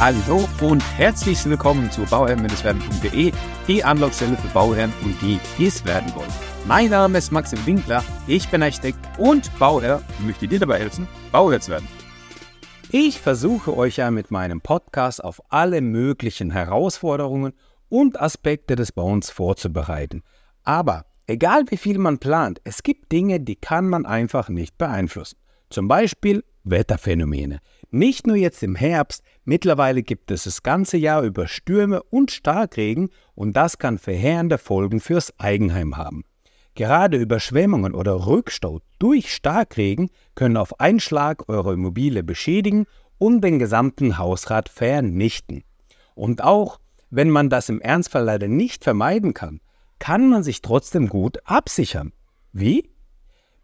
Hallo und herzlich willkommen zu bauherren-werden.de, die Anlaufstelle für Bauherren und die, die es werden wollen. Mein Name ist Maxim Winkler, ich bin Architekt und Bauherr und möchte dir dabei helfen, Bauherr zu werden. Ich versuche euch ja mit meinem Podcast auf alle möglichen Herausforderungen und Aspekte des Bauens vorzubereiten. Aber egal wie viel man plant, es gibt Dinge, die kann man einfach nicht beeinflussen. Zum Beispiel Wetterphänomene. Nicht nur jetzt im Herbst, mittlerweile gibt es das ganze Jahr über Stürme und Starkregen und das kann verheerende Folgen fürs Eigenheim haben. Gerade Überschwemmungen oder Rückstau durch Starkregen können auf einen Schlag eure Immobilie beschädigen und den gesamten Hausrat vernichten. Und auch wenn man das im Ernstfall leider nicht vermeiden kann, kann man sich trotzdem gut absichern. Wie?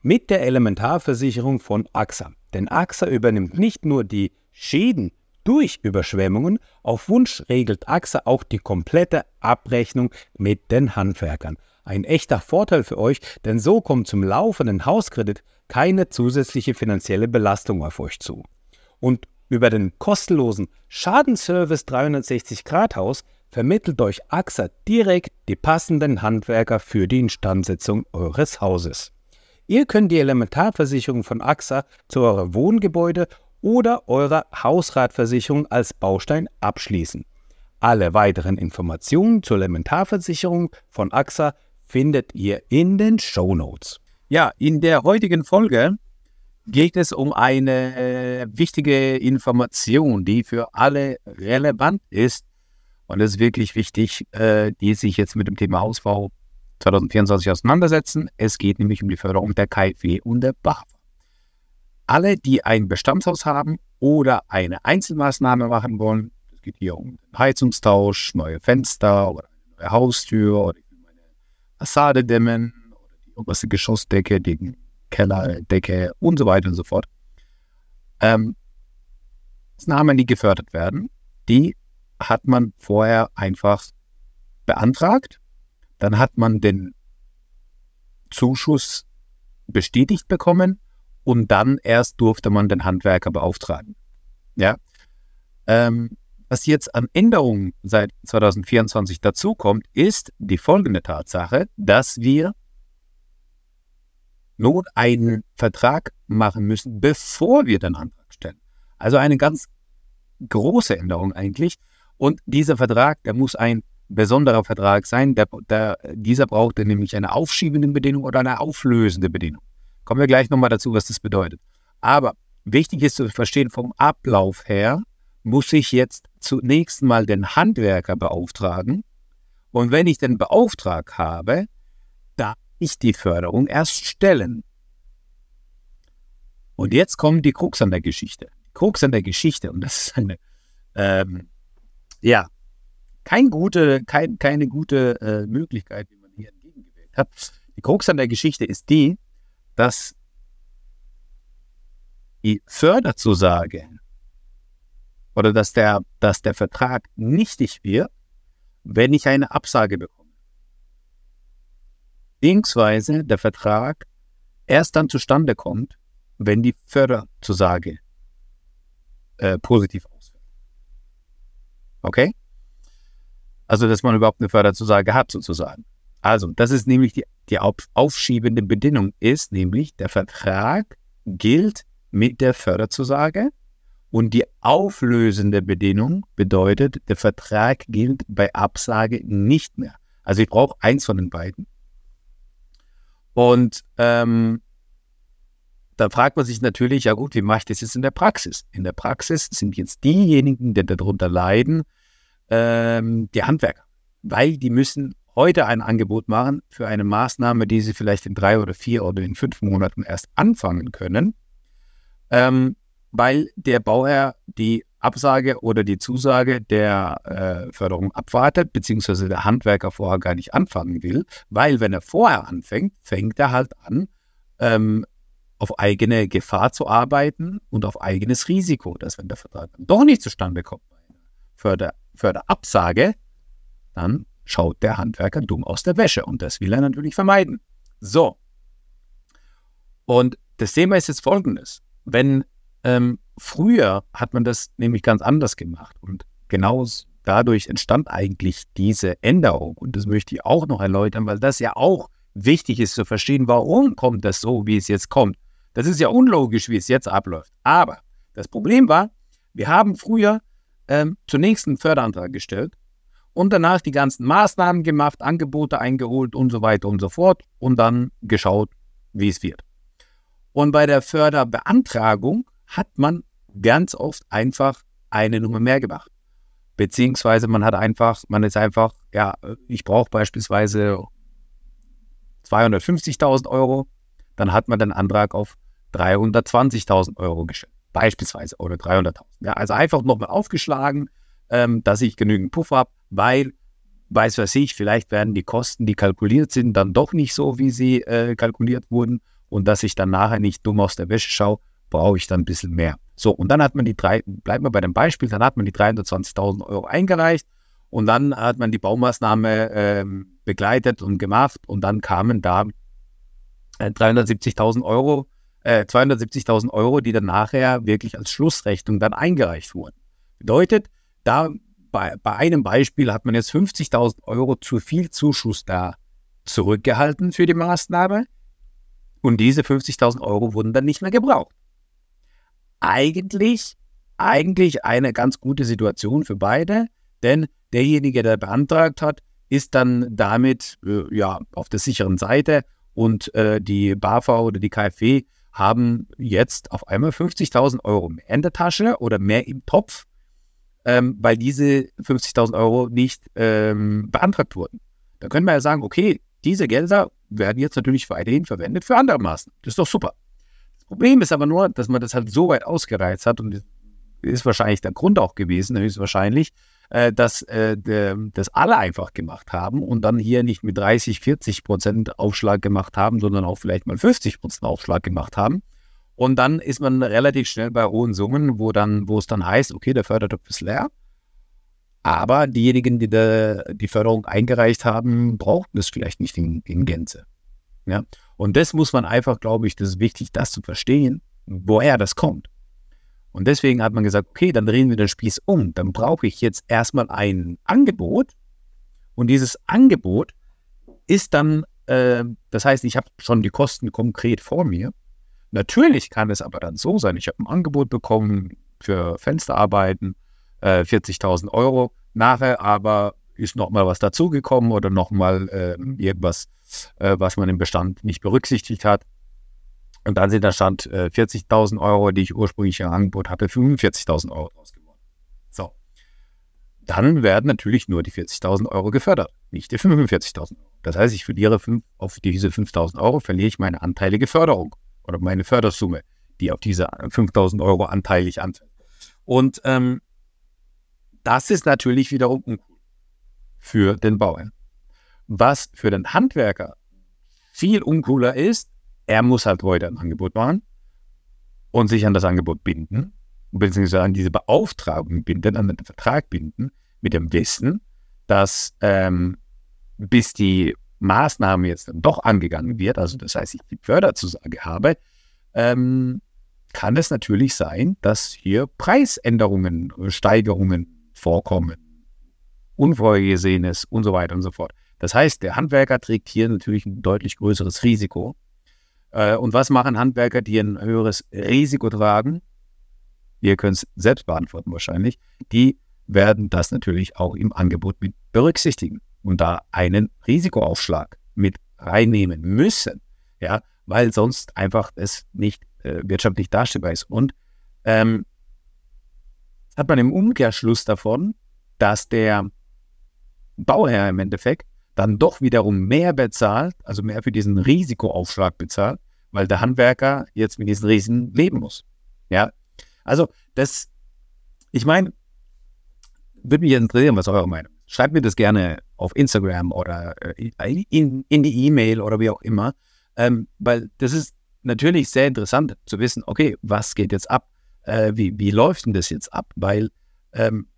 Mit der Elementarversicherung von AXA. Denn AXA übernimmt nicht nur die Schäden durch Überschwemmungen, auf Wunsch regelt AXA auch die komplette Abrechnung mit den Handwerkern. Ein echter Vorteil für euch, denn so kommt zum laufenden Hauskredit keine zusätzliche finanzielle Belastung auf euch zu. Und über den kostenlosen Schadenservice 360 Grad Haus vermittelt euch AXA direkt die passenden Handwerker für die Instandsetzung eures Hauses. Ihr könnt die Elementarversicherung von AXA zu eurem Wohngebäude oder eurer Hausratversicherung als Baustein abschließen. Alle weiteren Informationen zur Elementarversicherung von AXA findet ihr in den Show Notes. Ja, in der heutigen Folge geht es um eine äh, wichtige Information, die für alle relevant ist. Und es ist wirklich wichtig, äh, die sich jetzt mit dem Thema Hausbau 2024 auseinandersetzen. Es geht nämlich um die Förderung der KfW und der BAFA. Alle, die ein Bestandshaus haben oder eine Einzelmaßnahme machen wollen, es geht hier um Heizungstausch, neue Fenster oder eine neue Haustür oder eine Fassade dämmen oder die oberste Geschossdecke, die Kellerdecke und so weiter und so fort. Ähm, Maßnahmen, die gefördert werden, die hat man vorher einfach beantragt dann hat man den Zuschuss bestätigt bekommen und dann erst durfte man den Handwerker beauftragen. Ja. Ähm, was jetzt an Änderungen seit 2024 dazukommt, ist die folgende Tatsache, dass wir nun einen Vertrag machen müssen, bevor wir den Antrag stellen. Also eine ganz große Änderung eigentlich. Und dieser Vertrag, der muss ein besonderer Vertrag sein. Der, der, dieser braucht nämlich eine aufschiebende Bedingung oder eine auflösende Bedingung. Kommen wir gleich nochmal dazu, was das bedeutet. Aber wichtig ist zu verstehen, vom Ablauf her muss ich jetzt zunächst mal den Handwerker beauftragen. Und wenn ich den Beauftrag habe, darf ich die Förderung erst stellen. Und jetzt kommt die Krux an der Geschichte. Krux an der Geschichte, und das ist eine, ähm, ja, kein gute, kein, keine gute äh, Möglichkeit, wie man hier entgegengewählt hat. Die Krux an der Geschichte ist die, dass die Förderzusage oder dass der, dass der Vertrag nichtig wird, wenn ich eine Absage bekomme. Beziehungsweise der Vertrag erst dann zustande kommt, wenn die Förderzusage äh, positiv ausfällt. Okay? Also, dass man überhaupt eine Förderzusage hat, sozusagen. Also, das ist nämlich die, die aufschiebende Bedingung, ist nämlich, der Vertrag gilt mit der Förderzusage und die auflösende Bedingung bedeutet, der Vertrag gilt bei Absage nicht mehr. Also ich brauche eins von den beiden. Und ähm, da fragt man sich natürlich, ja gut, wie mache ich das jetzt in der Praxis? In der Praxis sind jetzt diejenigen, die darunter leiden, ähm, die Handwerker, weil die müssen heute ein Angebot machen für eine Maßnahme, die sie vielleicht in drei oder vier oder in fünf Monaten erst anfangen können, ähm, weil der Bauherr die Absage oder die Zusage der äh, Förderung abwartet, beziehungsweise der Handwerker vorher gar nicht anfangen will, weil wenn er vorher anfängt, fängt er halt an, ähm, auf eigene Gefahr zu arbeiten und auf eigenes Risiko, dass wenn der Vertrag dann doch nicht zustande kommt, Förder Förderabsage, dann schaut der Handwerker dumm aus der Wäsche und das will er natürlich vermeiden. So. Und das Thema ist jetzt folgendes. Wenn ähm, früher hat man das nämlich ganz anders gemacht und genau dadurch entstand eigentlich diese Änderung. Und das möchte ich auch noch erläutern, weil das ja auch wichtig ist zu verstehen, warum kommt das so, wie es jetzt kommt. Das ist ja unlogisch, wie es jetzt abläuft. Aber das Problem war, wir haben früher ähm, zunächst einen Förderantrag gestellt und danach die ganzen Maßnahmen gemacht, Angebote eingeholt und so weiter und so fort und dann geschaut, wie es wird. Und bei der Förderbeantragung hat man ganz oft einfach eine Nummer mehr gemacht. Beziehungsweise man hat einfach, man ist einfach, ja, ich brauche beispielsweise 250.000 Euro, dann hat man den Antrag auf 320.000 Euro gestellt, beispielsweise, oder 300.000. Ja, also einfach nochmal aufgeschlagen, ähm, dass ich genügend Puffer habe, weil, weiß was ich, vielleicht werden die Kosten, die kalkuliert sind, dann doch nicht so, wie sie äh, kalkuliert wurden und dass ich dann nachher nicht dumm aus der Wäsche schaue, brauche ich dann ein bisschen mehr. So, und dann hat man die drei, bleiben wir bei dem Beispiel, dann hat man die 320.000 Euro eingereicht und dann hat man die Baumaßnahme äh, begleitet und gemacht und dann kamen da äh, 370.000 Euro, äh, 270.000 Euro, die dann nachher wirklich als Schlussrechnung dann eingereicht wurden. Bedeutet, da bei, bei einem Beispiel hat man jetzt 50.000 Euro zu viel Zuschuss da zurückgehalten für die Maßnahme und diese 50.000 Euro wurden dann nicht mehr gebraucht eigentlich, eigentlich eine ganz gute Situation für beide, denn derjenige, der beantragt hat, ist dann damit äh, ja auf der sicheren Seite und äh, die BAFA oder die KfW haben jetzt auf einmal 50.000 Euro mehr in der Tasche oder mehr im Topf, ähm, weil diese 50.000 Euro nicht ähm, beantragt wurden. Da können wir ja sagen, okay, diese Gelder werden jetzt natürlich weiterhin verwendet für andere Maßnahmen. Das ist doch super. Problem ist aber nur, dass man das halt so weit ausgereizt hat und ist wahrscheinlich der Grund auch gewesen, höchstwahrscheinlich, äh, dass äh, das alle einfach gemacht haben und dann hier nicht mit 30, 40 Prozent Aufschlag gemacht haben, sondern auch vielleicht mal 50 Prozent Aufschlag gemacht haben. Und dann ist man relativ schnell bei hohen Summen, wo dann, wo es dann heißt, okay, der Fördertopf ist leer. Aber diejenigen, die de, die Förderung eingereicht haben, brauchten es vielleicht nicht in, in Gänze. Ja? Und das muss man einfach, glaube ich, das ist wichtig, das zu verstehen, woher das kommt. Und deswegen hat man gesagt, okay, dann drehen wir den Spieß um. Dann brauche ich jetzt erstmal ein Angebot. Und dieses Angebot ist dann, äh, das heißt, ich habe schon die Kosten konkret vor mir. Natürlich kann es aber dann so sein, ich habe ein Angebot bekommen für Fensterarbeiten, äh, 40.000 Euro. Nachher aber ist nochmal was dazugekommen oder nochmal äh, irgendwas, äh, was man im Bestand nicht berücksichtigt hat. Und dann sind da stand äh, 40.000 Euro, die ich ursprünglich im Angebot hatte, 45.000 Euro draus geworden. So. Dann werden natürlich nur die 40.000 Euro gefördert, nicht die 45.000 Euro. Das heißt, ich verliere fünf, auf diese 5.000 Euro, verliere ich meine anteilige Förderung oder meine Fördersumme, die auf diese 5.000 Euro anteilig anfällt. Und ähm, das ist natürlich wiederum uncool für den Bauern. Was für den Handwerker viel uncooler ist, er muss halt heute ein Angebot machen und sich an das Angebot binden, beziehungsweise an diese Beauftragung binden, an den Vertrag binden, mit dem Wissen, dass ähm, bis die Maßnahme jetzt dann doch angegangen wird, also das heißt, ich die Förderzusage habe, ähm, kann es natürlich sein, dass hier Preisänderungen, Steigerungen vorkommen Unvorhergesehenes und so weiter und so fort. Das heißt, der Handwerker trägt hier natürlich ein deutlich größeres Risiko. Äh, und was machen Handwerker, die ein höheres Risiko tragen? Ihr könnt es selbst beantworten wahrscheinlich. Die werden das natürlich auch im Angebot mit berücksichtigen und da einen Risikoaufschlag mit reinnehmen müssen, ja, weil sonst einfach es nicht äh, wirtschaftlich darstellbar ist. Und ähm, hat man im Umkehrschluss davon, dass der Bauherr im Endeffekt dann doch wiederum mehr bezahlt, also mehr für diesen Risikoaufschlag bezahlt, weil der Handwerker jetzt mit diesen Risiken leben muss. Ja, also das, ich meine, würde mich interessieren, was eure Meinung ist. Schreibt mir das gerne auf Instagram oder äh, in, in die E-Mail oder wie auch immer, ähm, weil das ist natürlich sehr interessant zu wissen, okay, was geht jetzt ab? Äh, wie, wie läuft denn das jetzt ab? Weil ähm,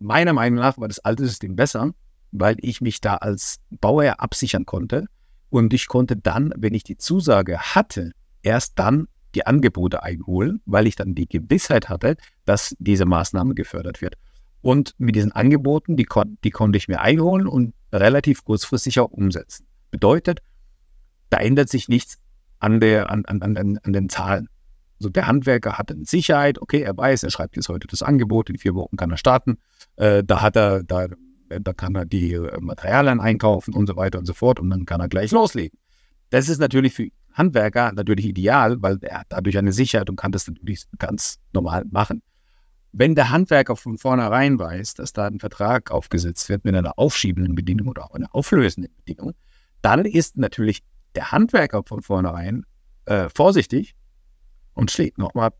meiner Meinung nach war das alte System besser, weil ich mich da als Bauherr absichern konnte. Und ich konnte dann, wenn ich die Zusage hatte, erst dann die Angebote einholen, weil ich dann die Gewissheit hatte, dass diese Maßnahme gefördert wird. Und mit diesen Angeboten, die, kon die konnte ich mir einholen und relativ kurzfristig auch umsetzen. Bedeutet, da ändert sich nichts an, der, an, an, an, an den Zahlen. Also der Handwerker hat eine Sicherheit, okay, er weiß, er schreibt jetzt heute das Angebot, in vier Wochen kann er starten. Äh, da hat er, da, da kann er die äh, Materialien einkaufen und so weiter und so fort und dann kann er gleich loslegen. Das ist natürlich für Handwerker natürlich ideal, weil er hat dadurch eine Sicherheit und kann das natürlich ganz normal machen. Wenn der Handwerker von vornherein weiß, dass da ein Vertrag aufgesetzt wird mit einer aufschiebenden Bedingung oder auch einer auflösenden Bedingung, dann ist natürlich der Handwerker von vornherein äh, vorsichtig und schlägt nochmal,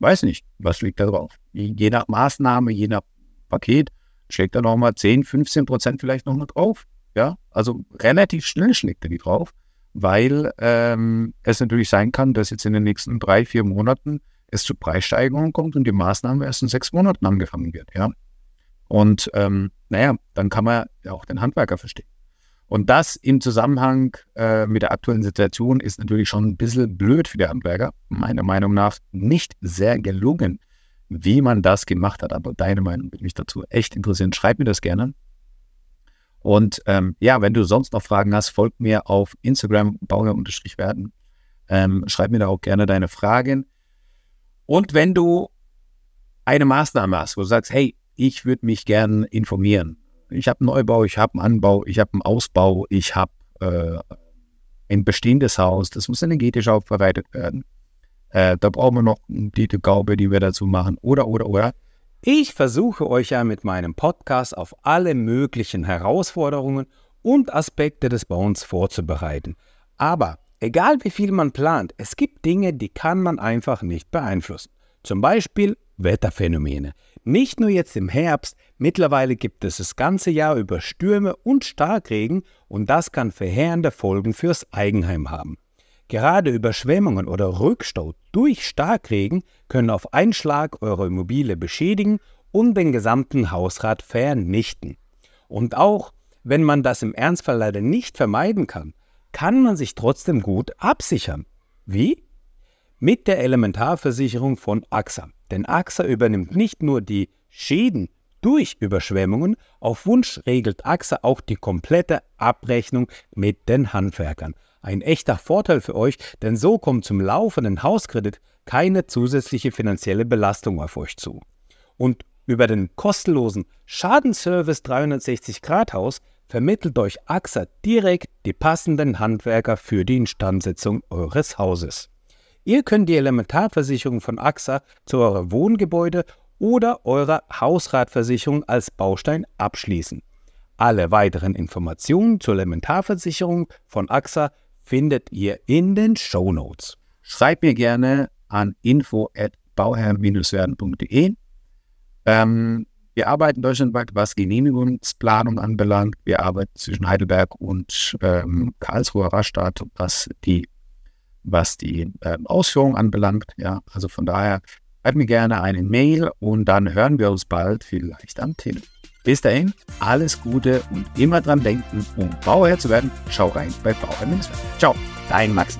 weiß nicht, was liegt da drauf. Je nach Maßnahme, je nach Paket, schlägt er nochmal 10, 15 Prozent vielleicht noch mal drauf. Ja, also relativ schnell schlägt er die drauf, weil ähm, es natürlich sein kann, dass jetzt in den nächsten drei, vier Monaten es zu Preissteigerungen kommt und die Maßnahme erst in sechs Monaten angefangen wird. Ja, und ähm, naja, dann kann man ja auch den Handwerker verstehen. Und das im Zusammenhang äh, mit der aktuellen Situation ist natürlich schon ein bisschen blöd für die Handwerker. Meiner Meinung nach nicht sehr gelungen, wie man das gemacht hat. Aber deine Meinung würde mich dazu echt interessieren. Schreib mir das gerne. Und ähm, ja, wenn du sonst noch Fragen hast, folg mir auf Instagram, bauer-werden. Ähm, schreib mir da auch gerne deine Fragen. Und wenn du eine Maßnahme hast, wo du sagst, hey, ich würde mich gerne informieren, ich habe einen Neubau, ich habe einen Anbau, ich habe einen Ausbau, ich habe äh, ein bestehendes Haus, das muss energetisch aufbereitet werden. Äh, da brauchen wir noch die Gaube, die wir dazu machen, oder, oder, oder. Ich versuche euch ja mit meinem Podcast auf alle möglichen Herausforderungen und Aspekte des Bauens vorzubereiten. Aber egal wie viel man plant, es gibt Dinge, die kann man einfach nicht beeinflussen. Zum Beispiel Wetterphänomene. Nicht nur jetzt im Herbst, mittlerweile gibt es das ganze Jahr über Stürme und Starkregen und das kann verheerende Folgen fürs Eigenheim haben. Gerade Überschwemmungen oder Rückstau durch Starkregen können auf einen Schlag eure Immobilie beschädigen und den gesamten Hausrat vernichten. Und auch wenn man das im Ernstfall leider nicht vermeiden kann, kann man sich trotzdem gut absichern. Wie? Mit der Elementarversicherung von AXA. Denn AXA übernimmt nicht nur die Schäden durch Überschwemmungen, auf Wunsch regelt AXA auch die komplette Abrechnung mit den Handwerkern. Ein echter Vorteil für euch, denn so kommt zum laufenden Hauskredit keine zusätzliche finanzielle Belastung auf euch zu. Und über den kostenlosen Schadenservice 360 Grad Haus vermittelt euch AXA direkt die passenden Handwerker für die Instandsetzung eures Hauses. Ihr könnt die Elementarversicherung von AXA zu eurem Wohngebäude oder eurer Hausratversicherung als Baustein abschließen. Alle weiteren Informationen zur Elementarversicherung von AXA findet ihr in den Show Notes. Schreibt mir gerne an info@bauherr-werden.de. Ähm, wir arbeiten deutschlandweit, was Genehmigungsplanung anbelangt. Wir arbeiten zwischen Heidelberg und ähm, Karlsruher Rastatt, was die was die äh, Ausführung anbelangt. Ja, also von daher schreibt mir gerne eine Mail und dann hören wir uns bald vielleicht am Telefon. Bis dahin, alles Gute und immer dran denken, um Bauherr zu werden. Schau rein bei Bauherr Ciao, dein Max.